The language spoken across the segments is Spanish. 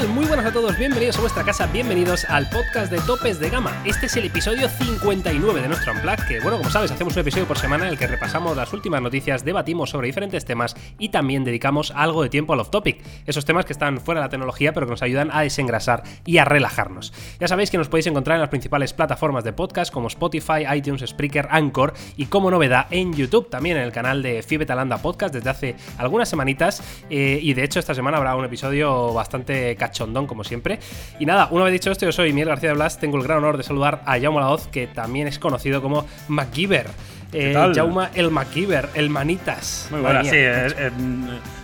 tal? Muy buenas todos, bienvenidos a vuestra casa, bienvenidos al podcast de Topes de Gama. Este es el episodio 59 de nuestro Unplugged, que bueno, como sabes, hacemos un episodio por semana en el que repasamos las últimas noticias, debatimos sobre diferentes temas y también dedicamos algo de tiempo al off-topic, esos temas que están fuera de la tecnología pero que nos ayudan a desengrasar y a relajarnos. Ya sabéis que nos podéis encontrar en las principales plataformas de podcast como Spotify, iTunes, Spreaker, Anchor y como novedad en YouTube, también en el canal de Fibetalanda Podcast desde hace algunas semanitas eh, y de hecho esta semana habrá un episodio bastante cachondón, como siempre. Y nada, una vez dicho esto, yo soy Miguel García de Blas, tengo el gran honor de saludar a Jaume Laoz, que también es conocido como MacGyver. Eh, Jauma el MacGyver, el Manitas. Muy bueno, sí. Eh, eh,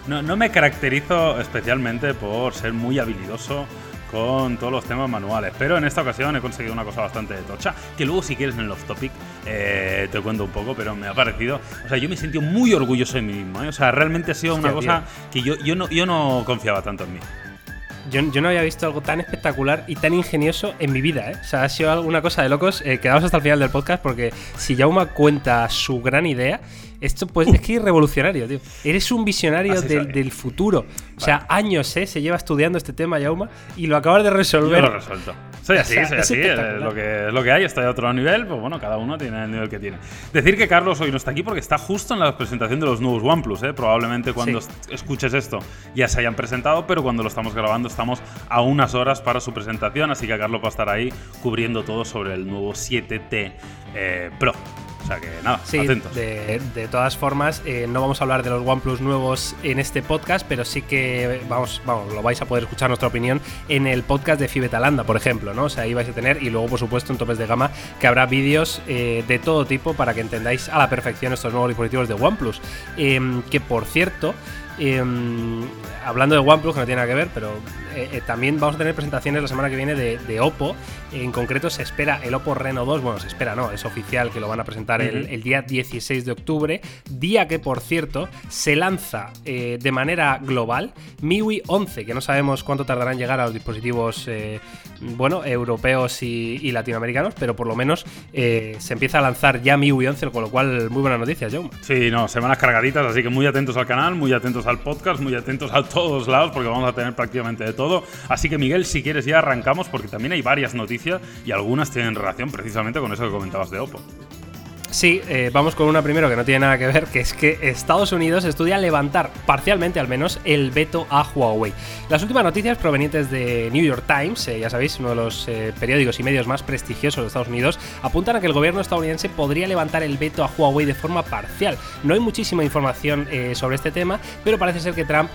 no, no me caracterizo especialmente por ser muy habilidoso con todos los temas manuales. Pero en esta ocasión he conseguido una cosa bastante tocha, que luego si quieres en el off topic eh, te cuento un poco, pero me ha parecido, o sea, yo me he sentido muy orgulloso de mí mismo, o sea, realmente ha sido una cosa que yo, yo, no, yo no confiaba tanto en mí. Yo, no había visto algo tan espectacular y tan ingenioso en mi vida, ¿eh? O sea, ha sido alguna cosa de locos. Eh, hasta el final del podcast porque si Jauma cuenta su gran idea, esto pues es que es revolucionario, tío. Eres un visionario del, futuro. O sea, años, ¿eh? Se lleva estudiando este tema, Jauma, y lo acabas de resolver. Yo lo resuelto. Soy así, soy así. Es lo, que, es lo que hay, estoy a otro nivel, pues bueno, cada uno tiene el nivel que tiene. Decir que Carlos hoy no está aquí porque está justo en la presentación de los nuevos OnePlus, ¿eh? Probablemente cuando escuches esto ya se hayan presentado, pero cuando lo estamos grabando estamos a unas horas para su presentación, así que Carlos va a estar ahí cubriendo todo sobre el nuevo 7T eh, Pro. Sea que nada, atentos. De, de todas formas, eh, no vamos a hablar de los OnePlus nuevos en este podcast, pero sí que vamos, vamos, lo vais a poder escuchar nuestra opinión en el podcast de Fibetalanda, por ejemplo, ¿no? O sea, ahí vais a tener, y luego, por supuesto, en topes de gama, que habrá vídeos eh, de todo tipo para que entendáis a la perfección estos nuevos dispositivos de OnePlus. Em, que por cierto, em, hablando de OnePlus, que no tiene nada que ver, pero eh, eh, también vamos a tener presentaciones la semana que viene de, Oppo. En concreto se espera el Oppo Reno 2, bueno, se espera, no, es oficial que lo van a presentar el, día 16 de octubre, día que por cierto se lanza eh, de manera global MIUI 11, que no sabemos cuánto tardarán en llegar a los dispositivos, bueno, europeos y, latinoamericanos, pero por lo menos se empieza a lanzar ya MIUI 11, con lo cual muy buenas noticias, Jaume. Sí, no, semanas cargaditas, así que muy atentos al canal, muy atentos al podcast, muy atentos a todos lados, porque vamos a tener prácticamente de todo. Así que Miguel, si quieres ya arrancamos porque también hay varias noticias y algunas tienen relación precisamente con eso que comentabas de Oppo. Sí, eh, vamos con una primero que no tiene nada que ver, que es que Estados Unidos estudia levantar, parcialmente al menos, el veto a Huawei. Las últimas noticias provenientes de New York Times, eh, ya sabéis, uno de los eh, periódicos y medios más prestigiosos de Estados Unidos, apuntan a que el gobierno estadounidense podría levantar el veto a Huawei de forma parcial. No hay muchísima información sobre este tema, pero parece ser que Trump,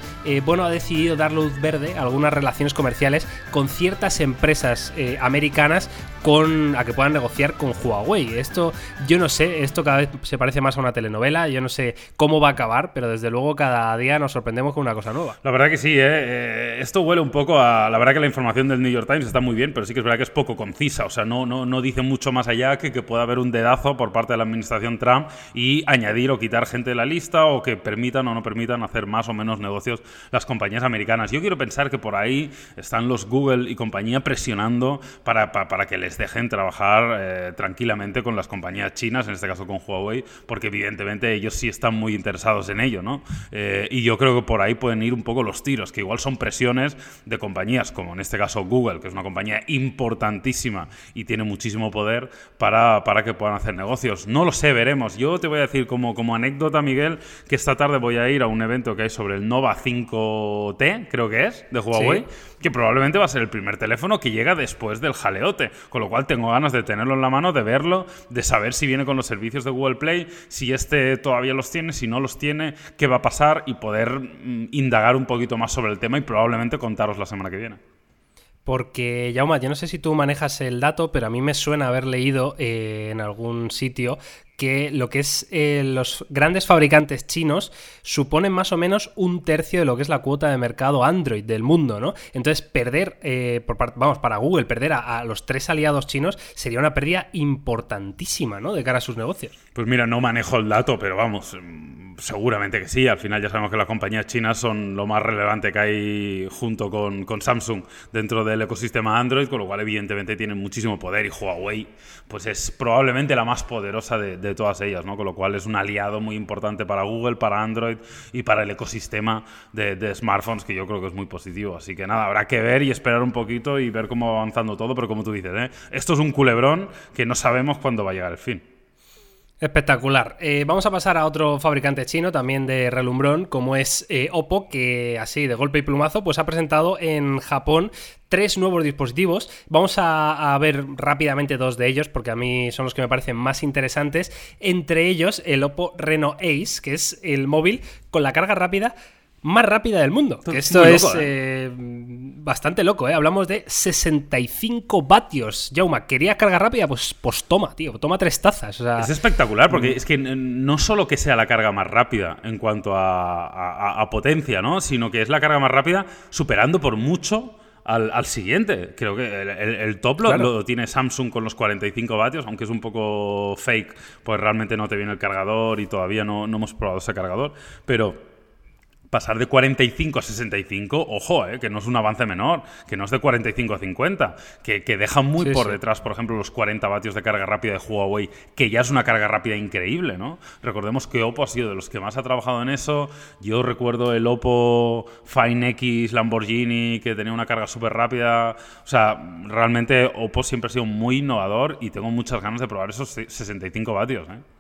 bueno, ha decidido dar luz verde a algunas relaciones comerciales con ciertas empresas americanas con, a que puedan negociar con Huawei. Esto, yo no sé esto cada vez se parece más a una telenovela. Yo no sé cómo va a acabar, pero desde luego cada día nos sorprendemos con una cosa nueva. La verdad que sí, ¿eh? Eh, esto huele un poco a. La verdad que la información del New York Times está muy bien, pero sí que es verdad que es poco concisa. O sea, no, no, no dice mucho más allá que que pueda haber un dedazo por parte de la administración Trump y añadir o quitar gente de la lista o que permitan o no permitan hacer más o menos negocios las compañías americanas. Yo quiero pensar que por ahí están los Google y compañía presionando para, para, que les dejen trabajar eh, tranquilamente con las compañías chinas, en este caso con Huawei, porque evidentemente ellos sí están muy interesados en ello, ¿no? Eh, y yo creo que por ahí pueden ir un poco los tiros, que igual son presiones de compañías como en este caso Google, que es una compañía importantísima y tiene muchísimo poder para, para que puedan hacer negocios. No lo sé, veremos. Yo te voy a decir como, como anécdota, Miguel, que esta tarde voy a ir a un evento que hay sobre el Nova 5T, creo que es, de Huawei que probablemente va a ser el primer teléfono que llega después del jaleote, con lo cual tengo ganas de tenerlo en la mano, de verlo, de saber si viene con los servicios de Google Play, si este todavía los tiene, si no los tiene, qué va a pasar y poder mm, indagar un poquito más sobre el tema y probablemente contaros la semana que viene. Porque, Jauma, yo no sé si tú manejas el dato, pero a mí me suena haber leído eh, en algún sitio que lo que es eh, los grandes fabricantes chinos suponen más o menos un tercio de lo que es la cuota de mercado Android del mundo, ¿no? Entonces, perder, eh, por vamos, para Google, perder a, los tres aliados chinos sería una pérdida importantísima, ¿no? De cara a sus negocios. Pues mira, no manejo el dato, pero vamos, mm, Seguramente que sí, al final ya sabemos que las compañías chinas son lo más relevante que hay junto con, con, Samsung dentro del ecosistema Android, con lo cual evidentemente tienen muchísimo poder y Huawei pues es probablemente la más poderosa de, todas ellas, ¿no? con lo cual es un aliado muy importante para Google, para Android y para el ecosistema de, de smartphones que yo creo que es muy positivo. Así que nada, habrá que ver y esperar un poquito y ver cómo va avanzando todo, pero como tú dices, ¿eh? esto es un culebrón que no sabemos cuándo va a llegar el fin. Espectacular. Eh, vamos a pasar a otro fabricante chino también de relumbrón, como es eh, Oppo, que así de golpe y plumazo, pues ha presentado en Japón tres nuevos dispositivos. Vamos a, a, ver rápidamente dos de ellos, porque a mí son los que me parecen más interesantes. Entre ellos, el Oppo Reno Ace, que es el móvil con la carga rápida más rápida del mundo. Que esto es ¿eh? Eh, bastante loco, ¿eh? Hablamos de 65 vatios. Jauma, ¿quería carga rápida? Pues, pues toma, tío, toma tres tazas. Es espectacular, porque es que no solo que sea la carga más rápida en cuanto a, potencia, ¿no? Sino que es la carga más rápida superando por mucho. Al, siguiente. Creo que el, top lo, tiene Samsung con los 45 vatios, aunque es un poco fake, pues realmente no te viene el cargador y todavía no, no hemos probado ese cargador. Pero pasar de 45 a 65, ojo, eh, que no es un avance menor, que no es de 45 a 50, que, que deja muy por detrás, por ejemplo, los 40 vatios de carga rápida de Huawei, que ya es una carga rápida increíble, ¿no? Recordemos que Oppo ha sido de los que más ha trabajado en eso. Yo recuerdo el Oppo Fine X Lamborghini, que tenía una carga súper rápida. O sea, realmente Oppo siempre ha sido muy innovador y tengo muchas ganas de probar esos 65 vatios, ¿eh?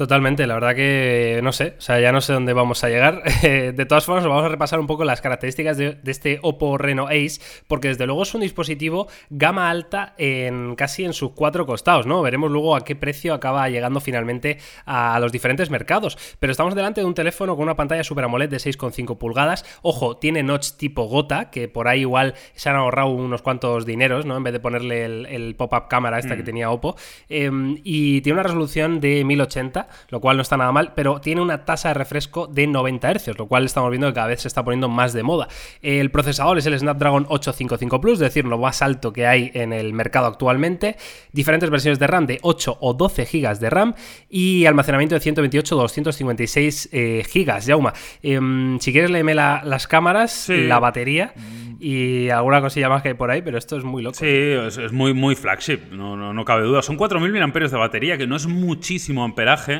Totalmente, la verdad que no sé, o sea, ya no sé dónde vamos a llegar. de todas formas, vamos a repasar un poco las características de, este Oppo Reno Ace, porque desde luego es un dispositivo gama alta en casi en sus cuatro costados, ¿no? Veremos luego a qué precio acaba llegando finalmente a los diferentes mercados. Pero estamos delante de un teléfono con una pantalla Super AMOLED de 6,5 pulgadas. Ojo, tiene notch tipo gota, que por ahí igual se han ahorrado unos cuantos dineros, ¿no? En vez de ponerle el, pop-up cámara esta que mm. tenía Oppo. Em, y tiene una resolución de 1080 lo cual no está nada mal, pero tiene una tasa de refresco de 90 Hz, lo cual estamos viendo que cada vez se está poniendo más de moda. El procesador es el Snapdragon 855 Plus, es decir, lo más alto que hay en el mercado actualmente. Diferentes versiones de RAM de 8 o 12 GB de RAM y almacenamiento de 128 o 256 eh, GB. Yauma, em, si quieres léeme las cámaras, la batería y alguna cosilla más que hay por ahí, pero esto es muy loco. Sí, es, muy, muy flagship, no, no, no cabe duda. Son 4.000 mAh de batería, que no es muchísimo amperaje,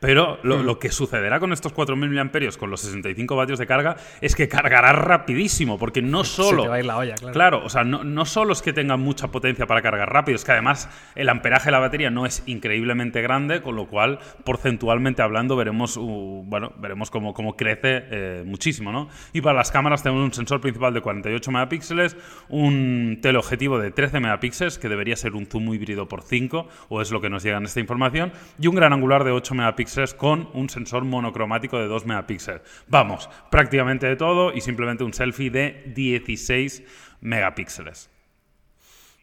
pero lo, lo, que sucederá con estos 4.000 mAh con los 65 vatios de carga es que cargará rapidísimo, porque no solo... Se va a ir la olla, claro. Claro, o sea, no, no, solo es que tenga mucha potencia para cargar rápido, es que además el amperaje de la batería no es increíblemente grande, con lo cual, porcentualmente hablando, veremos, uh, bueno, veremos cómo, cómo crece eh, muchísimo, ¿no? Y para las cámaras tenemos un sensor principal de 48 megapíxeles, un teleobjetivo de 13 megapíxeles, que debería ser un zoom híbrido por 5, o es lo que nos llega en esta información, y un gran angular de 8 megapíxeles con un sensor monocromático de 2 megapíxeles. Vamos, prácticamente de todo y simplemente un selfie de 16 megapíxeles.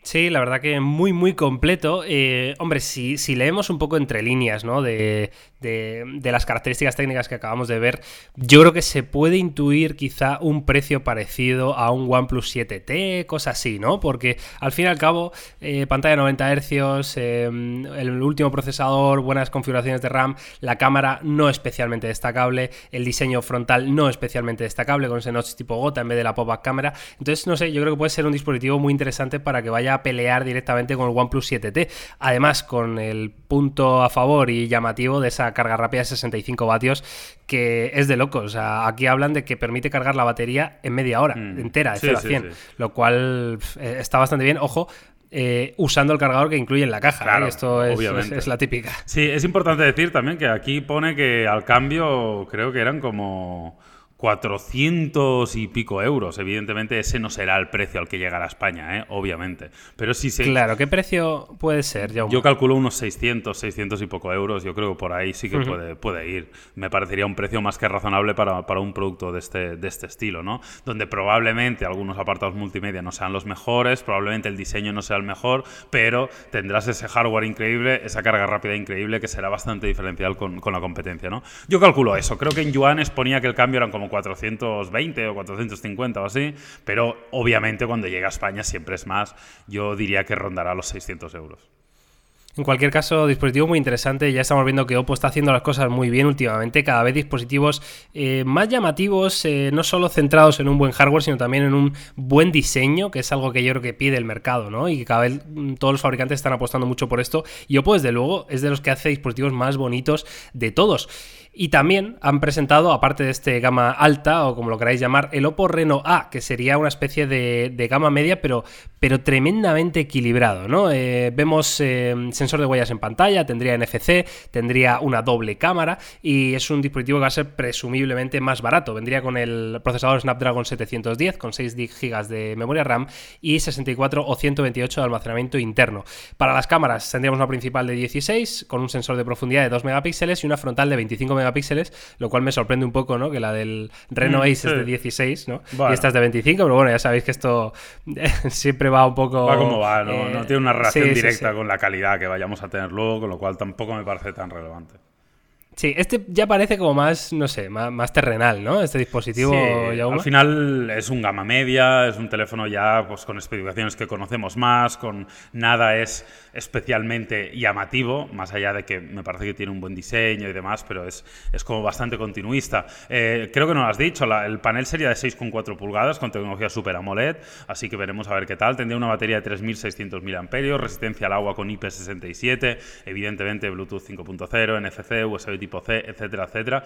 Sí, la verdad que muy, muy completo. Eh, hombre, si, si, leemos un poco entre líneas, ¿no? De, de, las características técnicas que acabamos de ver, yo creo que se puede intuir quizá un precio parecido a un OnePlus 7T, cosas así, ¿no? Porque al fin y al cabo, eh, pantalla 90 Hz, eh, el último procesador, buenas configuraciones de RAM, la cámara no especialmente destacable, el diseño frontal no especialmente destacable, con ese notch tipo gota en vez de la pop-up cámara. Entonces, no sé, yo creo que puede ser un dispositivo muy interesante para que vaya a pelear directamente con el OnePlus 7T. Además, con el punto a favor y llamativo de esa carga rápida de 65 vatios, que es de locos. O sea, aquí hablan de que permite cargar la batería en media hora, mm. entera, de 0 a 100, lo cual eh, está bastante bien. Ojo, eh, usando el cargador que incluye en la caja. ¿eh? Claro, Esto es, es, la típica. Sí, es importante decir también que aquí pone que al cambio creo que eran como 400 y pico euros. Evidentemente ese no será el precio al que llegará a España, ¿eh? obviamente. Pero sí se... Claro, ¿qué precio puede ser? Yo calculo unos 600, 600 y poco euros. Yo creo que por ahí sí que puede, puede ir. Me parecería un precio más que razonable para, un producto de este, de este estilo, ¿no? Donde probablemente algunos apartados multimedia no sean los mejores, probablemente el diseño no sea el mejor, pero tendrás ese hardware increíble, esa carga rápida increíble que será bastante diferencial con, con la competencia, ¿no? Yo calculo eso. Creo que en yuanes ponía que el cambio eran como 420 o 450 o así, pero obviamente cuando llega a España siempre es más. Yo diría que rondará los 600 euros. En cualquier caso, dispositivo muy interesante. Ya estamos viendo que Oppo está haciendo las cosas muy bien últimamente. Cada vez dispositivos eh, más llamativos, eh, no solo centrados en un buen hardware, sino también en un buen diseño, que es algo que yo creo que pide el mercado, ¿no? Y que cada vez mm, todos los fabricantes están apostando mucho por esto. Y Oppo, desde luego, es de los que hace dispositivos más bonitos de todos. Y también han presentado, aparte de este gama alta, o como lo queráis llamar, el Oppo Reno A, que sería una especie de, gama media, pero, pero tremendamente equilibrado, ¿no? Eh, vemos eh, sensor de huellas en pantalla, tendría NFC, tendría una doble cámara, y es un dispositivo que va a ser presumiblemente más barato. Vendría con el procesador Snapdragon 710, con 6 GB de memoria RAM y 64 o 128 de almacenamiento interno. Para las cámaras tendríamos una principal de 16, con un sensor de profundidad de 2 megapíxeles y una frontal de 25 megapíxeles megapíxeles, lo cual me sorprende un poco, ¿no? Que la del Reno mm, Ace es de 16, ¿no? Y esta es de 25, pero bueno, ya sabéis que esto siempre va un poco... Va como va, no, no eh, tiene una relación directa con la calidad que vayamos a tener luego, con lo cual tampoco me parece tan relevante. Sí, este ya parece como más, no sé, más, terrenal, ¿no? Este dispositivo. al final es un gama media, es un teléfono ya pues, con especificaciones que conocemos más, con nada es especialmente llamativo, más allá de que me parece que tiene un buen diseño y demás, pero es, es como bastante continuista. Eh, creo que no lo has dicho, el panel sería de 6,4 pulgadas con tecnología Super AMOLED, así que veremos a ver qué tal. Tendría una batería de 3.600 mAh, resistencia al agua con IP67, evidentemente Bluetooth 5.0, NFC, USB tipo C, etcétera, etcétera.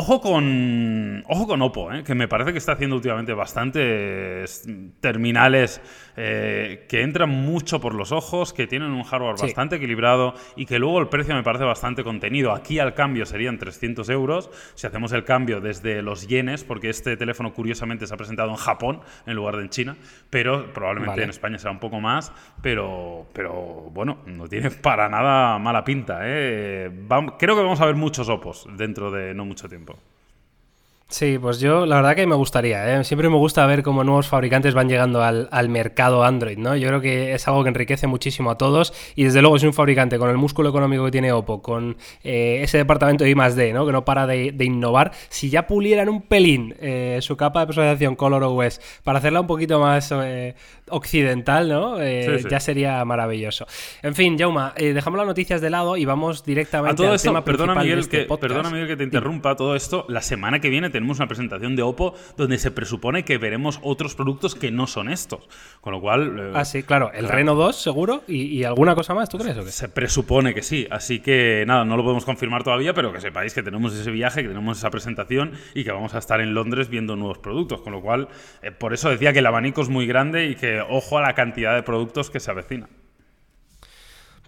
Ojo con, ojo con Oppo, ¿eh? que me parece que está haciendo últimamente bastantes terminales eh, que entran mucho por los ojos, que tienen un hardware bastante equilibrado y que luego el precio me parece bastante contenido. Aquí al cambio serían 300 euros si hacemos el cambio desde los yenes, porque este teléfono curiosamente se ha presentado en Japón en lugar de en China, pero probablemente en España será un poco más, pero, pero bueno, no tiene para nada mala pinta. ¿eh? creo que vamos a ver muchos Oppos dentro de no mucho tiempo. Tempo. Sí, pues yo la verdad que me gustaría, ¿eh? siempre me gusta ver cómo nuevos fabricantes van llegando al, mercado Android, ¿no? Yo creo que es algo que enriquece muchísimo a todos y desde luego es un fabricante con el músculo económico que tiene Oppo, con eh, ese departamento de I+.D., ¿no? Que no para de, innovar, si ya pulieran un pelín eh, su capa de personalización Color OS para hacerla un poquito más occidental, ¿no? Ya sería maravilloso. En fin, Jauma, dejamos las noticias de lado y vamos directamente al tema perdona, Miguel, este que, Perdona, Miguel, que te interrumpa todo esto. La semana que viene tenemos una presentación de Oppo donde se presupone que veremos otros productos que no son estos. Con lo cual... Eh, ah, sí, claro. El Reno 2 seguro y, alguna cosa más, ¿tú crees? O qué? Se presupone que sí. Así que nada, no lo podemos confirmar todavía, pero que sepáis que tenemos ese viaje, que tenemos esa presentación y que vamos a estar en Londres viendo nuevos productos. Con lo cual, eh, por eso decía que el abanico es muy grande y que ojo a la cantidad de productos que se avecina.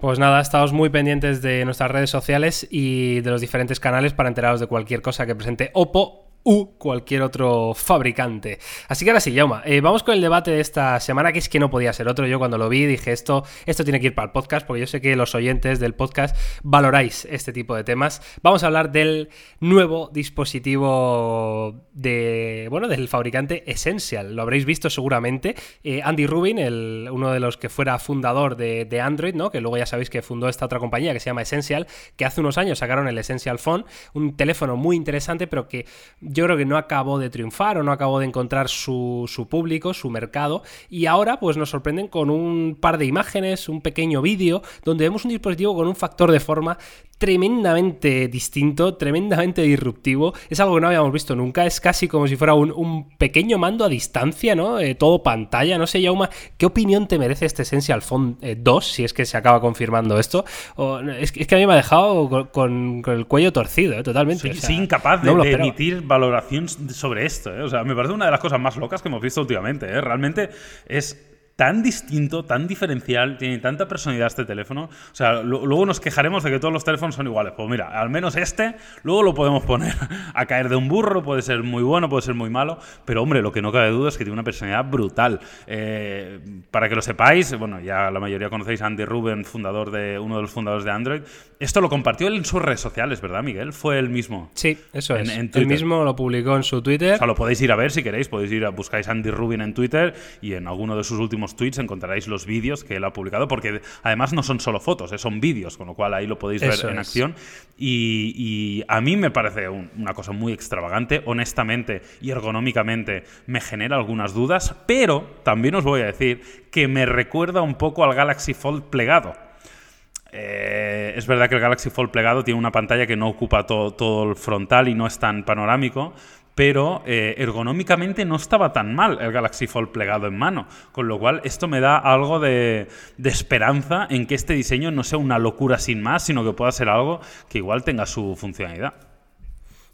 Pues nada, estamos muy pendientes de nuestras redes sociales y de los diferentes canales para enteraros de cualquier cosa que presente Oppo u cualquier otro fabricante. Así que ahora sí, Yauma, eh, vamos con el debate de esta semana, que es que no podía ser otro. Yo cuando lo vi dije, esto, esto tiene que ir para el podcast, porque yo sé que los oyentes del podcast valoráis este tipo de temas. Vamos a hablar del nuevo dispositivo de, bueno, del fabricante Essential. Lo habréis visto seguramente. Eh, Andy Rubin, el, uno de los que fuera fundador de, de, Android, ¿no? que luego ya sabéis que fundó esta otra compañía que se llama Essential, que hace unos años sacaron el Essential Phone, un teléfono muy interesante, pero que yo creo que no acabó de triunfar o no acabó de encontrar su, público, su mercado, y ahora pues nos sorprenden con un par de imágenes, un pequeño vídeo, donde vemos un dispositivo con un factor de forma tremendamente distinto, tremendamente disruptivo. Es algo que no habíamos visto nunca. Es casi como si fuera un, pequeño mando a distancia, ¿no? Eh, todo pantalla. No sé, Yauma, ¿qué opinión te merece este Essential Phone 2? Eh, si es que se acaba confirmando esto. es, que a mí me ha dejado con, el cuello torcido, ¿eh? totalmente. Soy, incapaz de, emitir valoración sobre esto. O sea, me parece una de las cosas más locas que hemos visto últimamente. Realmente es tan distinto, tan diferencial, tiene tanta personalidad este teléfono. O sea, luego nos quejaremos de que todos los teléfonos son iguales. Pues mira, al menos este, luego lo podemos poner a caer de un burro, puede ser muy bueno, puede ser muy malo, pero hombre, lo que no cabe duda es que tiene una personalidad brutal. Eh, para que lo sepáis, bueno, ya la mayoría conocéis a Andy Rubin, fundador de, uno de los fundadores de Android. Esto lo compartió él en sus redes sociales, ¿verdad, Miguel? Fue él mismo. Sí, eso es. En él mismo lo publicó en su Twitter. O sea, lo podéis ir a ver si queréis, podéis ir a buscáis Andy Rubin en Twitter y en alguno de sus últimos tweets encontraréis los vídeos que él ha publicado, porque además no son solo fotos, eh, son vídeos, con lo cual ahí lo podéis ver en acción. Y, a mí me parece una cosa muy extravagante, honestamente y ergonómicamente me genera algunas dudas, pero también os voy a decir que me recuerda un poco al Galaxy Fold plegado. Eh, es verdad que el Galaxy Fold plegado tiene una pantalla que no ocupa todo, todo el frontal y no es tan panorámico, pero eh, ergonómicamente no estaba tan mal el Galaxy Fold plegado en mano, con lo cual esto me da algo de, esperanza en que este diseño no sea una locura sin más, sino que pueda ser algo que igual tenga su funcionalidad.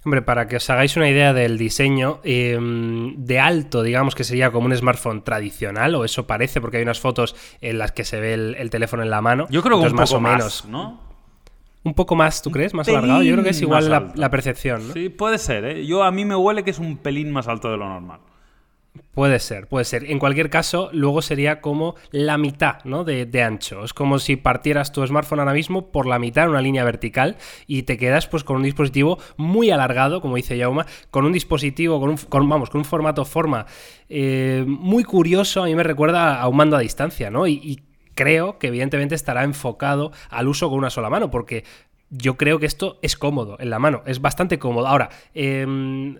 Hombre, para que os hagáis una idea del diseño, em, de alto, digamos que sería como un smartphone tradicional, o eso parece, porque hay unas fotos en las que se ve el, teléfono en la mano. Yo creo que un más o menos, ¿no? Un poco más, ¿tú crees? Más alargado. Yo creo que es igual la, percepción, ¿no? Sí, puede ser, ¿eh? Yo a mí me huele que es un pelín más alto de lo normal. Puede ser, puede ser. En cualquier caso, luego sería como la mitad ¿no? de, ancho. Es como si partieras tu smartphone ahora mismo por la mitad en una línea vertical y te quedas pues con un dispositivo muy alargado, como dice Yauma, con un dispositivo, con un, vamos, con un formato forma eh, muy curioso. A mí me recuerda a un mando a distancia, ¿no? y creo que evidentemente estará enfocado al uso con una sola mano, porque yo creo que esto es cómodo en la mano, es bastante cómodo. Ahora, em,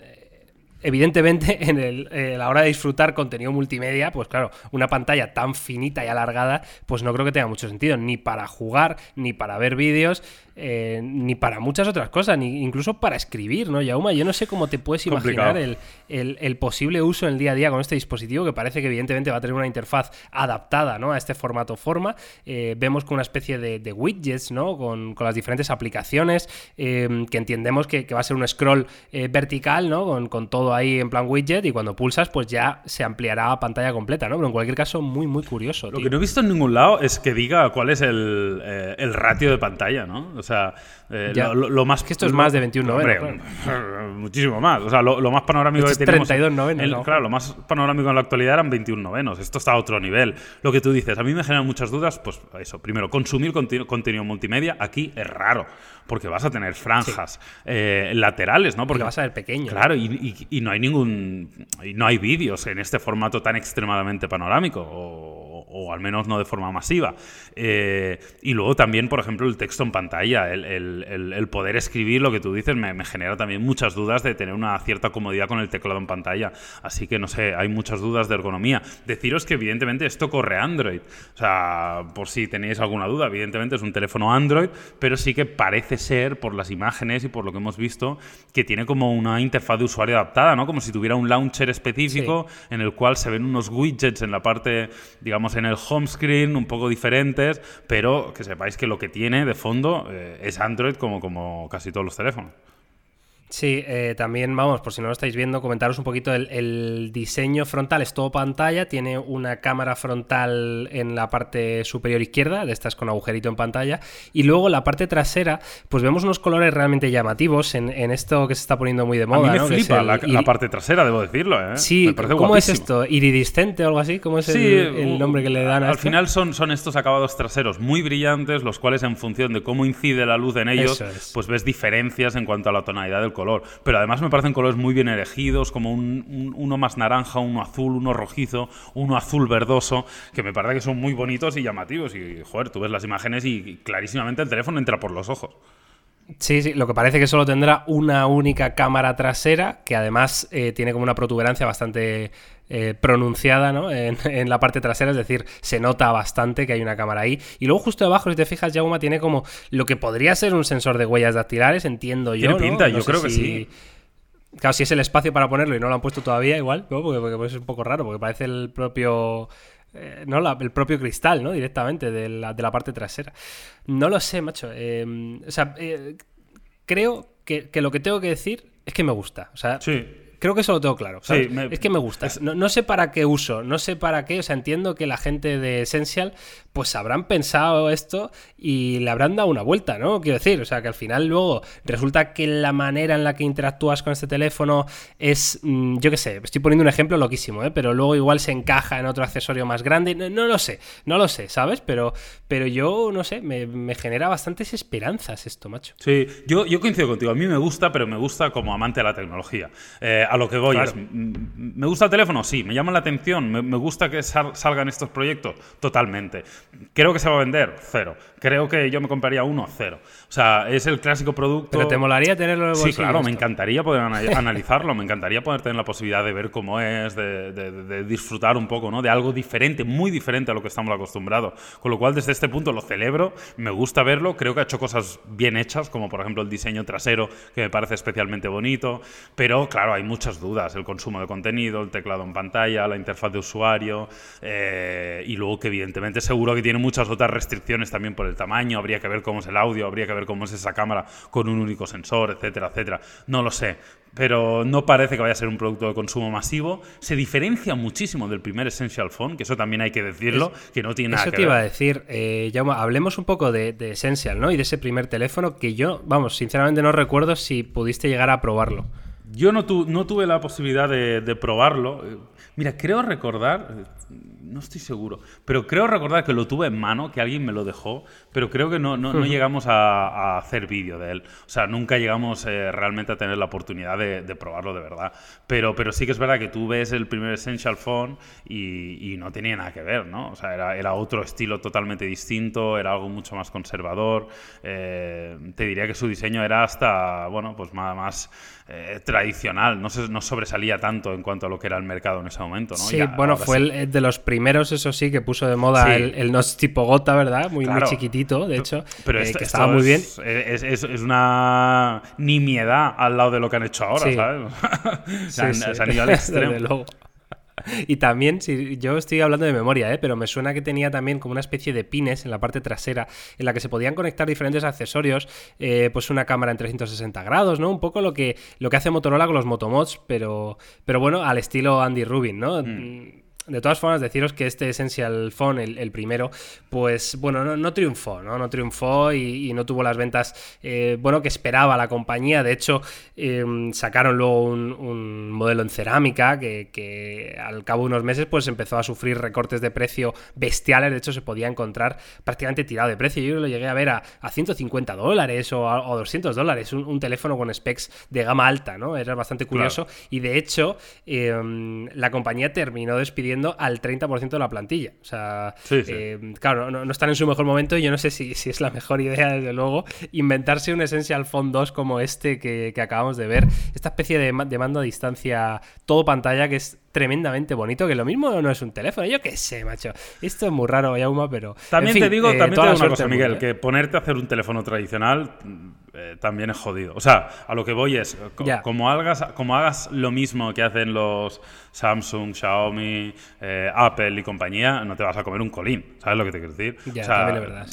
evidentemente, en el, eh, la hora de disfrutar contenido multimedia, pues claro, una pantalla tan finita y alargada, pues no creo que tenga mucho sentido, ni para jugar, ni para ver vídeos, eh, ni para muchas otras cosas, ni incluso para escribir, ¿no, Yauma? Yo no sé cómo te puedes imaginar el, posible uso en el día a día con este dispositivo, que parece que evidentemente va a tener una interfaz adaptada ¿no? a este formato forma. Eh, vemos con una especie de, widgets, ¿no? Con, las diferentes aplicaciones, que entendemos que, va a ser un scroll vertical, ¿no? Con, con, todo ahí en plan widget, y cuando pulsas, pues ya se ampliará a pantalla completa, ¿no? Pero en cualquier caso, muy, muy curioso. Lo que no he visto en ningún lado es que diga cuál es el, el ratio de pantalla, ¿no? O sea, eh, lo, más. Que esto es más de 21 novenos. Muchísimo más. O sea, lo, más panorámico que tenemos. 32 novenos. Claro, lo más panorámico en la actualidad eran 21 novenos. Esto está a otro nivel. Lo que tú dices, a mí me generan muchas dudas. Pues eso, primero, consumir contenido multimedia aquí es raro. Porque vas a tener franjas eh, laterales, ¿no? Porque vas a ver pequeño. Claro, y, y, no hay ningún. Y no hay vídeos en este formato tan extremadamente panorámico. O, o al menos no de forma masiva. Eh, y luego también, por ejemplo, el texto en pantalla, el, poder escribir lo que tú dices, me, genera también muchas dudas de tener una cierta comodidad con el teclado en pantalla. Así que no sé, hay muchas dudas de ergonomía. Deciros que evidentemente esto corre Android. O sea, por si tenéis alguna duda, evidentemente es un teléfono Android, pero sí que parece ser, por las imágenes y por lo que hemos visto, que tiene como una interfaz de usuario adaptada, ¿no? Como si tuviera un launcher específico en el cual se ven unos widgets en la parte, digamos, en el home screen un poco diferentes, pero que sepáis que lo que tiene de fondo eh, es Android como, como casi todos los teléfonos. Sí, eh, también vamos, por si no lo estáis viendo, comentaros un poquito el, diseño frontal, es todo pantalla, tiene una cámara frontal en la parte superior izquierda, de estas con agujerito en pantalla, y luego la parte trasera, pues vemos unos colores realmente llamativos en, esto que se está poniendo muy de moda. A mí me flipa la, parte trasera, debo decirlo. ¿eh? Sí, ¿cómo es esto? ¿Iridiscente o algo así? ¿Cómo es el, nombre que le dan a Al final son, son estos acabados traseros muy brillantes, los cuales en función de cómo incide la luz en ellos, pues ves diferencias en cuanto a la tonalidad del color. Pero además me parecen colores muy bien elegidos, como un, uno más naranja, uno azul, uno rojizo, uno azul verdoso, que me parece que son muy bonitos y llamativos. Y, joder, tú ves las imágenes y clarísimamente el teléfono entra por los ojos. Sí, sí, lo que parece que solo tendrá una única cámara trasera, que además eh, tiene como una protuberancia bastante eh, pronunciada ¿no? en, la parte trasera, es decir, se nota bastante que hay una cámara ahí. Y luego justo debajo, si te fijas, Yauma tiene como lo que podría ser un sensor de huellas dactilares, entiendo yo. Tiene pinta, yo creo que sí. Claro, si es el espacio para ponerlo y no lo han puesto todavía, igual, porque, porque, es un poco raro, porque parece el propio eh, ¿no? el propio cristal, ¿no? Directamente de la, de la parte trasera. No lo sé, macho. Em, o sea, eh, creo que, que, lo que tengo que decir es que me gusta. O sea, sí creo que eso lo tengo claro. es que me gusta. No, sé para qué uso, no sé para qué. O sea, entiendo que la gente de Essential, pues habrán pensado esto y le habrán dado una vuelta, ¿no? Quiero decir, o sea, que al final luego resulta que la manera en la que interactúas con este teléfono es, mm, yo qué sé, estoy poniendo un ejemplo loquísimo, ¿eh? Pero luego igual se encaja en otro accesorio más grande. No, lo sé, no lo sé, ¿sabes? Pero, pero yo, no sé, me, genera bastantes esperanzas esto, macho. Sí, yo, yo coincido contigo. A mí me gusta, pero me gusta como amante de la tecnología. Eh, a lo que voy es, ¿me gusta el teléfono? Sí. ¿Me llama la atención? ¿Me, gusta que salgan estos proyectos? Totalmente. ¿Creo que se va a vender? Cero. Creo que yo me compraría uno, cero. O sea, es el clásico producto... ¿Pero te molaría tenerlo en el Sí, claro, me encantaría poder analizarlo, me encantaría poder tener la posibilidad de ver cómo es, de, disfrutar un poco, ¿no? De algo diferente, muy diferente a lo que estamos acostumbrados. Con lo cual, desde este punto lo celebro, me gusta verlo, creo que ha hecho cosas bien hechas, como por ejemplo el diseño trasero, que me parece especialmente bonito, pero claro, hay muchas dudas, el consumo de contenido, el teclado en pantalla, la interfaz de usuario, eh, y luego que evidentemente seguro que tiene muchas otras restricciones también por el tamaño, habría que ver cómo es el audio, habría que ver cómo es esa cámara con un único sensor, etcétera, etcétera. No lo sé pero no parece que vaya a ser un producto de consumo masivo. Se diferencia muchísimo del primer Essential Phone, que eso también hay que decirlo, que no tiene nada que ver. Eso te iba a decir, eh, hablemos un poco de, Essential, ¿no? Y de ese primer teléfono que yo, vamos, sinceramente no recuerdo si pudiste llegar a probarlo. Yo no, no tuve la posibilidad de, de probarlo. Mira, creo recordar, no estoy seguro, pero creo recordar que lo tuve en mano, que alguien me lo dejó, pero creo que no, no, llegamos a, hacer vídeo de él. O sea, nunca llegamos eh, realmente a tener la oportunidad de, probarlo de verdad. Pero, pero sí que es verdad que tú ves el primer Essential Phone y, no tenía nada que ver, ¿no? O sea, era, era, otro estilo totalmente distinto, era algo mucho más conservador. Eh, te diría que su diseño era hasta, bueno, pues más, más eh, tradicional, no, se, no sobresalía tanto en cuanto a lo que era el mercado en ese momento, ¿no? Sí, bueno, fue el, de los primeros, eso sí, que puso de moda el, el tipo gota, ¿verdad? Muy, muy chiquitito, de hecho, pero eh, que estaba muy bien. Es, es, una nimiedad al lado de lo que han hecho ahora, ¿sabes? se, se, han, ido al extremo. Y también, si yo estoy hablando de memoria, ¿eh? pero me suena que tenía también como una especie de pines en la parte trasera en la que se podían conectar diferentes accesorios, eh, pues una cámara en 360 grados, ¿no? Un poco lo que, lo que hace Motorola con los Motomods, pero, pero bueno, al estilo Andy Rubin, ¿no? Mm. De todas formas, deciros que este Essential Phone, el, primero, pues bueno, no, triunfó, ¿no? No triunfó y, no tuvo las ventas, eh, bueno, que esperaba la compañía. De hecho, em, sacaron luego un, modelo en cerámica que, al cabo de unos meses pues empezó a sufrir recortes de precio bestiales. De hecho, se podía encontrar prácticamente tirado de precio. Yo lo llegué a ver a, 150 dólares o, a, 200 dólares, un, teléfono con specs de gama alta, ¿no? Era bastante curioso. Y de hecho, em, la compañía terminó despidiendo al 30% de la plantilla. O sea, eh, claro, no, están en su mejor momento y yo no sé si, es la mejor idea, desde luego, inventarse un Essential Phone 2 como este que, acabamos de ver. Esta especie de, de mando a distancia todo pantalla que es tremendamente bonito, que lo mismo no es un teléfono, yo qué sé, macho. Esto es muy raro, Yauma, pero... También te digo, eh, también te digo una cosa, Miguel, que ponerte a hacer un teléfono tradicional eh, también es jodido. O sea, a lo que voy es, como, hagas, como hagas lo mismo que hacen los Samsung, Xiaomi, eh, Apple y compañía, no te vas a comer un colín. ¿Sabes lo que te quiero decir? o sea, verdad,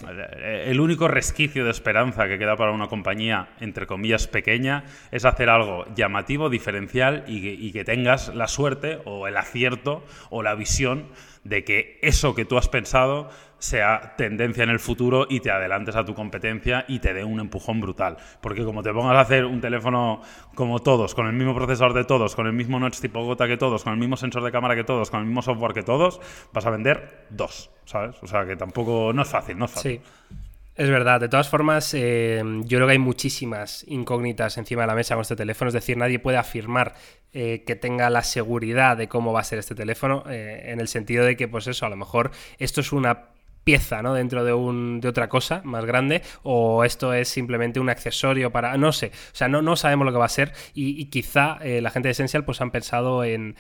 El único resquicio de esperanza que queda para una compañía, entre comillas, pequeña, es hacer algo llamativo, diferencial y y que tengas la suerte o el acierto o la visión de que eso que tú has pensado sea tendencia en el futuro y te adelantes a tu competencia y te dé un empujón brutal. Porque como te pongas a hacer un teléfono como todos, con el mismo procesador de todos, con el mismo notch tipo gota que todos, con el mismo sensor de cámara que todos, con el mismo software que todos, vas a vender dos, ¿sabes? O sea que tampoco, no es fácil, no es fácil. Sí. Es verdad, de todas formas, eh, yo creo que hay muchísimas incógnitas encima de la mesa con este teléfono, es decir, nadie puede afirmar eh, que tenga la seguridad de cómo va a ser este teléfono, eh, en el sentido de que, pues eso, a lo mejor esto es una pieza ¿no? dentro de, un, de otra cosa más grande o esto es simplemente un accesorio para no sé o sea no, no sabemos lo que va a ser y, quizá eh, la gente de Essential pues han pensado en,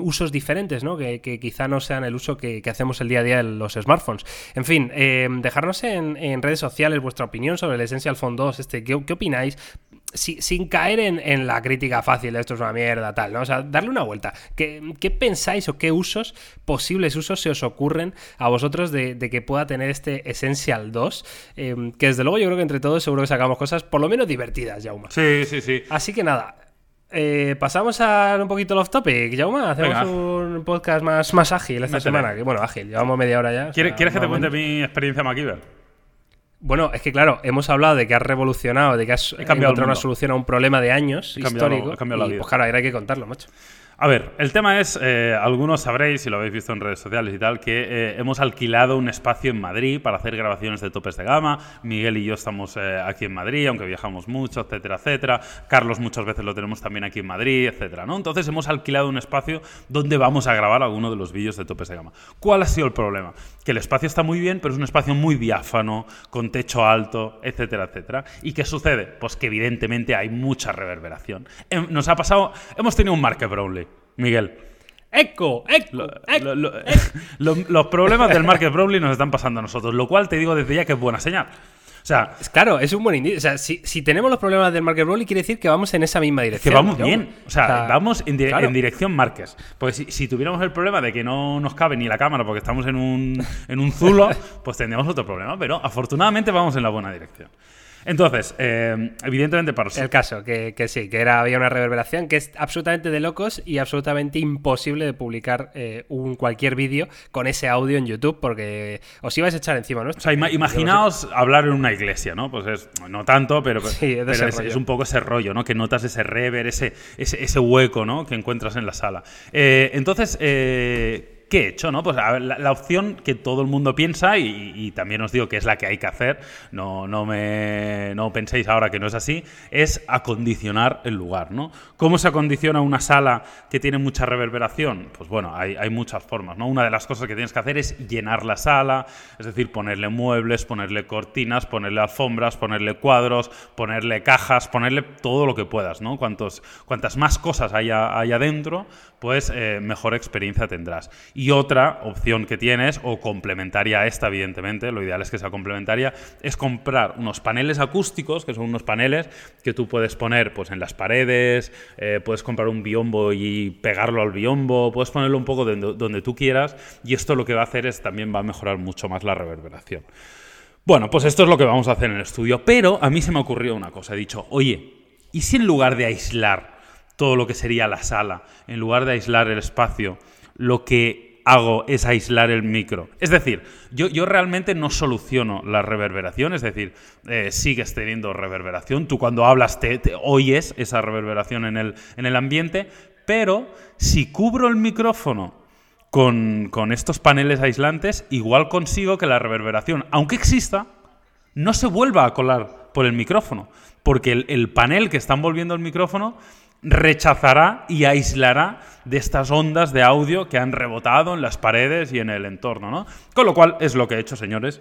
usos diferentes ¿no? que, quizá no sean el uso que, hacemos el día a día en los smartphones en fin eh, dejarnos en, redes sociales vuestra opinión sobre el Essential Phone 2 este ¿qué, qué opináis sin caer en, la crítica fácil, esto es una mierda, tal, ¿no? O sea, darle una vuelta. ¿Qué, pensáis o qué usos, posibles usos, se os ocurren a vosotros de, que pueda tener este Essential 2? Em, que desde luego yo creo que entre todos seguro que sacamos cosas por lo menos divertidas, Jauma. Sí, sí, sí. Así que nada. Eh, pasamos a un poquito off topic, Jauma. Hacemos un podcast más, más ágil esta semana. Que, bueno, ágil, llevamos media hora ya. ¿Quieres, que te cuente mi experiencia MacGyver? Bueno, es que claro, hemos hablado de que has revolucionado, de que has encontrado una solución a un problema de años histórico. He cambiado la vida. Pues claro, ahora hay que contarlo, macho. A ver, el tema es, eh, algunos sabréis, si lo habéis visto en redes sociales y tal, que eh, hemos alquilado un espacio en Madrid para hacer grabaciones de topes de gama. Miguel y yo estamos eh, aquí en Madrid, aunque viajamos mucho, etcétera, etcétera. Carlos muchas veces lo tenemos también aquí en Madrid, etcétera, ¿no? Entonces hemos alquilado un espacio donde vamos a grabar alguno de los vídeos de topes de gama. ¿Cuál ha sido el problema? Que el espacio está muy bien, pero es un espacio muy diáfano, con techo alto, etcétera, etcétera. ¿Y qué sucede? Pues que evidentemente hay mucha reverberación. Em, nos ha pasado, hemos tenido un Marque Brownlee. Miguel. ¡Eco! ¡Eco! los problemas del Market Brownlee nos están pasando a nosotros, lo cual te digo desde ya que es buena señal. O sea, claro, es un buen indicio. O sea, si, tenemos los problemas del Market Brownlee, quiere decir que vamos en esa misma dirección. Que vamos bien. O sea, vamos en, dirección Marques. Porque si, tuviéramos el problema de que no nos cabe ni la cámara porque estamos en un, en un zulo, pues tendríamos otro problema. Pero afortunadamente vamos en la buena dirección. Entonces, eh, evidentemente para... El caso, que, sí, que era, había una reverberación que es absolutamente de locos y absolutamente imposible de publicar eh, un cualquier vídeo con ese audio en YouTube porque os ibais a echar encima, ¿no? O sea, imaginaos hablar en una iglesia, ¿no? Pues es, no tanto, pero, es, un poco ese rollo, ¿no? Que notas ese rever, ese, ese, hueco, ¿no? Que encuentras en la sala. Eh, entonces, ¿Qué he hecho? ¿no? Pues la, opción que todo el mundo piensa, y, también os digo que es la que hay que hacer, no, no, me, no penséis ahora que no es así, es acondicionar el lugar. ¿no? ¿Cómo se acondiciona una sala que tiene mucha reverberación? Pues bueno, hay, muchas formas. ¿no? Una de las cosas que tienes que hacer es llenar la sala, es decir, ponerle muebles, ponerle cortinas, ponerle alfombras, ponerle cuadros, ponerle cajas, ponerle todo lo que puedas. ¿no? Cuantos, cuantas más cosas haya, haya dentro, pues eh, mejor experiencia tendrás. Y otra opción que tienes, o complementaria a esta, evidentemente, lo ideal es que sea complementaria, es comprar unos paneles acústicos, que son unos paneles que tú puedes poner pues, en las paredes, eh, puedes comprar un biombo y pegarlo al biombo, puedes ponerlo un poco donde, tú quieras, y esto lo que va a hacer es también va a mejorar mucho más la reverberación. Bueno, pues esto es lo que vamos a hacer en el estudio, pero a mí se me ocurrió una cosa, he dicho, oye, ¿y si en lugar de aislar todo lo que sería la sala, en lugar de aislar el espacio, lo que hago es aislar el micro. Es decir, yo, yo realmente no soluciono la reverberación, es decir, eh, sigues teniendo reverberación, tú cuando hablas te, oyes esa reverberación en el, en el ambiente, pero si cubro el micrófono con, estos paneles aislantes, igual consigo que la reverberación, aunque exista, no se vuelva a colar por el micrófono, porque el, el panel que está envolviendo el micrófono rechazará y aislará de estas ondas de audio que han rebotado en las paredes y en el entorno, ¿no? Con lo cual es lo que he hecho, señores.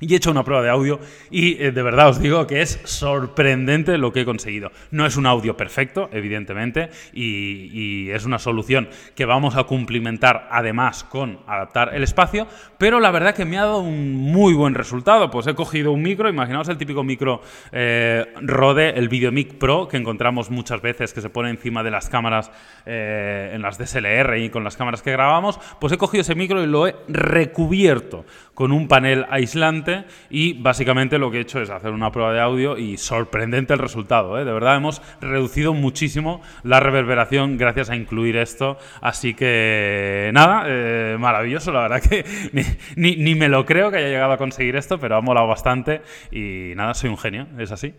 Y he hecho una prueba de audio y eh, de verdad os digo que es sorprendente lo que he conseguido. No es un audio perfecto, evidentemente, y, es una solución que vamos a cumplimentar además con adaptar el espacio, pero la verdad que me ha dado un muy buen resultado. Pues he cogido un micro, imaginaos el típico micro eh, Rode, el VideoMic Pro, que encontramos muchas veces que se pone encima de las cámaras, eh, en las DSLR y con las cámaras que grabamos, pues he cogido ese micro y lo he recubierto con un panel aislante y básicamente lo que he hecho es hacer una prueba de audio y sorprendente el resultado. ¿eh? De verdad hemos reducido muchísimo la reverberación gracias a incluir esto. Así que nada, eh, maravilloso. La verdad que ni, me lo creo que haya llegado a conseguir esto, pero ha molado bastante y nada, soy un genio, es así.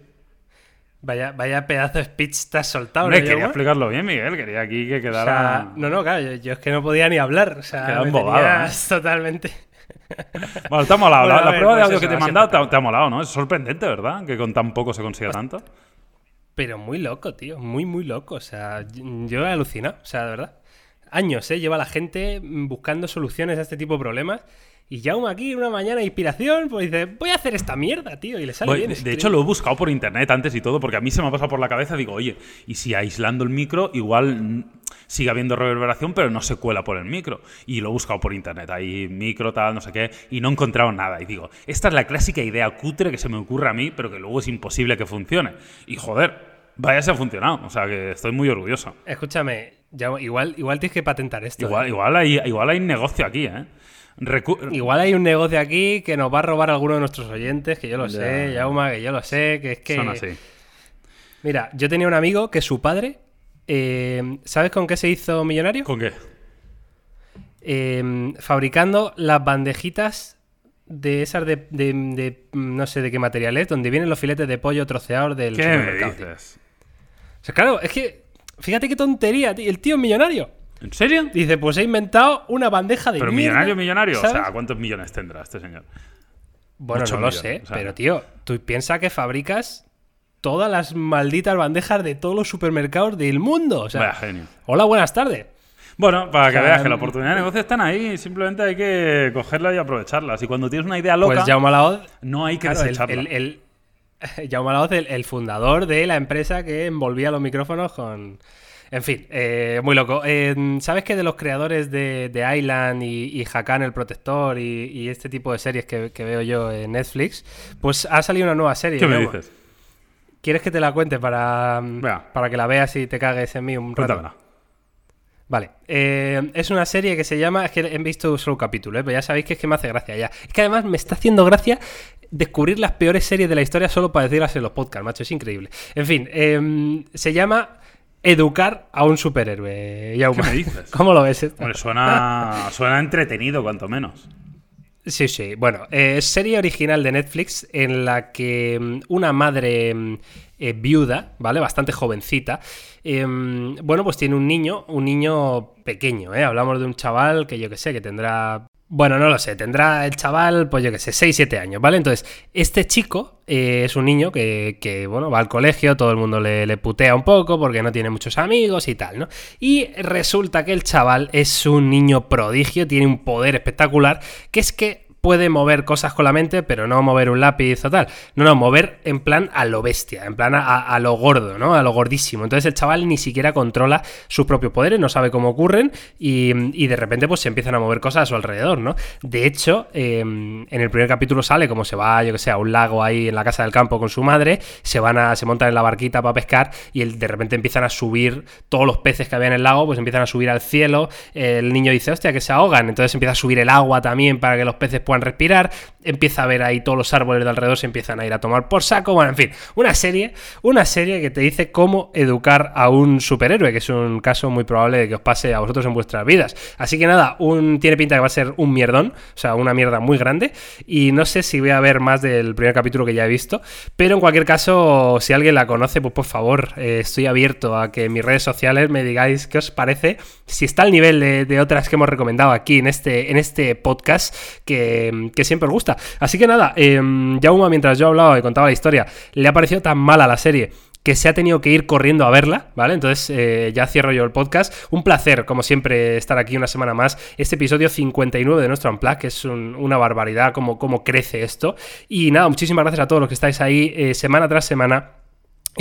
Vaya, vaya pedazo de speech te has soltado. Hombre, quería explicarlo bien, Miguel. Quería aquí que quedara. no, no, claro, yo, es que no podía ni hablar. O sea, Quedan totalmente. Bueno, te ha molado. la, prueba de pues audio que te he mandado te, ha molado, ¿no? Es sorprendente, ¿verdad? Que con tan poco se consiga tanto. Pero muy loco, tío. Muy, muy loco. O sea, yo he alucinado. O sea, de verdad. Años, ¿eh? Lleva la gente buscando soluciones a este tipo de problemas. Y ya aquí, una mañana de inspiración, pues dice, voy a hacer esta mierda, tío. Y le sale bien. De, hecho, lo he buscado por internet antes y todo, porque a mí se me ha pasado por la cabeza. Digo, oye, y si aislando el micro, igual sigue habiendo reverberación, pero no se cuela por el micro. Y lo he buscado por internet, ahí micro, tal, no sé qué, y no he encontrado nada. Y digo, esta es la clásica idea cutre que se me ocurre a mí, pero que luego es imposible que funcione. Y joder, vaya se ha funcionado. O sea que estoy muy orgulloso. Escúchame, igual, igual tienes que patentar esto. Igual, ¿eh? igual, hay, igual hay negocio aquí, ¿eh? Igual hay un negocio aquí que nos va a robar alguno de nuestros oyentes, que yo lo sé, Yauma, que yo lo sé, que es que... Son así. Mira, yo tenía un amigo que su padre eh, ¿Sabes con qué se hizo millonario? ¿Con qué? Eh, fabricando las bandejitas de esas de, no sé de qué material es, donde vienen los filetes de pollo troceados del ¿Qué supermercado. claro, es que Fíjate qué tontería, tío. El tío es millonario. ¿En serio? Dice, pues he inventado una bandeja de Pero mierda, millonario, millonario. O sea, ¿cuántos millones tendrá este señor? Bueno, Muchos no lo sé, o sea, pero tío, tú piensas que fabricas todas las malditas bandejas de todos los supermercados del mundo. O sea, Vaya genio. hola, buenas tardes. Bueno, para que sea, veas que la mm, oportunidad de negocio están ahí, simplemente hay que cogerla y aprovecharlas. Y cuando tienes una idea loca, Pues Jaume Laoz, no hay que claro, desecharla. el, el- Jaume Laoz, el- el fundador de la empresa que envolvía los micrófonos con... En fin, eh, muy loco. Eh, ¿Sabes que de los creadores de, de Island y, y Hakan el Protector y, y este tipo de series que, que veo yo en Netflix, pues ha salido una nueva serie. ¿Qué me dices? ¿Quieres que te la cuente para, Venga. para que la veas y te cagues en mí un rato? Cuéntamela. Vale, eh, es una serie que se llama, es que he visto solo un capítulo, ¿eh? pero ya sabéis que es que me hace gracia ya. Es que además me está haciendo gracia descubrir las peores series de la historia solo para decirlas en los podcasts, macho, es increíble. En fin, eh, se llama Educar a un superhéroe. ¿Qué me dices? ¿Cómo lo ves? esto? Suena, suena entretenido, cuanto menos. Sí, sí. Bueno, eh, serie original de Netflix en la que mm, una madre mm, eh, viuda, ¿vale? Bastante jovencita. em, bueno, pues tiene un niño, un niño pequeño, ¿eh? Hablamos de un chaval que yo que sé, que tendrá... Bueno, no lo sé, tendrá el chaval, pues yo que sé, 6, 7 años, ¿vale? Entonces, este chico eh, es un niño que, que, bueno, va al colegio, todo el mundo le, le putea un poco porque no tiene muchos amigos y tal, ¿no? Y resulta que el chaval es un niño prodigio, tiene un poder espectacular, que es que puede mover cosas con la mente, pero no mover un lápiz o tal. No, no, mover en plan a lo bestia, en plan a, a lo gordo, ¿no? A lo gordísimo. Entonces el chaval ni siquiera controla sus propios poderes, no sabe cómo ocurren y, y de repente pues se empiezan a mover cosas a su alrededor, ¿no? De hecho, eh, en el primer capítulo sale como se va, yo que sé, a un lago ahí en la casa del campo con su madre, se van a, se montan en la barquita para pescar y el- de repente empiezan a subir todos los peces que había en el lago, pues empiezan a subir al cielo. El niño dice, hostia, que se ahogan. Entonces empieza a subir el agua también para que los peces puedan respirar. Empieza a ver ahí todos los árboles de alrededor se empiezan a ir a tomar por saco. Bueno, en fin, una serie, una serie que te dice cómo educar a un superhéroe, que es un caso muy probable de que os pase a vosotros en vuestras vidas. Así que nada, un, tiene pinta que va a ser un mierdón, o sea, una mierda muy grande. Y no sé si voy a ver más del primer capítulo que ya he visto, pero en cualquier caso, si alguien la conoce, pues por favor, eh, estoy abierto a que en mis redes sociales me digáis qué os parece, si está al nivel de, de otras que hemos recomendado aquí en este, en este podcast, que, que siempre os gusta. Así que nada, eh, Jauma, mientras yo hablaba y contaba la historia, le ha parecido tan mala la serie que se ha tenido que ir corriendo a verla, ¿vale? Entonces eh, ya cierro yo el podcast. Un placer, como siempre, estar aquí una semana más. Este episodio 59 de nuestro Unplug, que es un- una barbaridad cómo, cómo crece esto. Y nada, muchísimas gracias a todos los que estáis ahí eh, semana tras semana.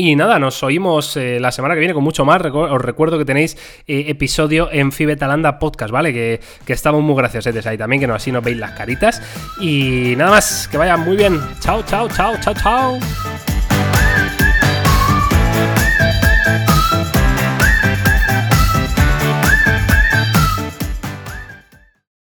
Y nada, nos oímos eh, la semana que viene con mucho más. Os recuerdo que tenéis eh, episodio en Fibetalanda Podcast, ¿vale? Que, que estamos muy graciosetes ahí también, que no, así nos veis las caritas. Y nada más, que vaya muy bien. Chao, chao, chao, chao, chao.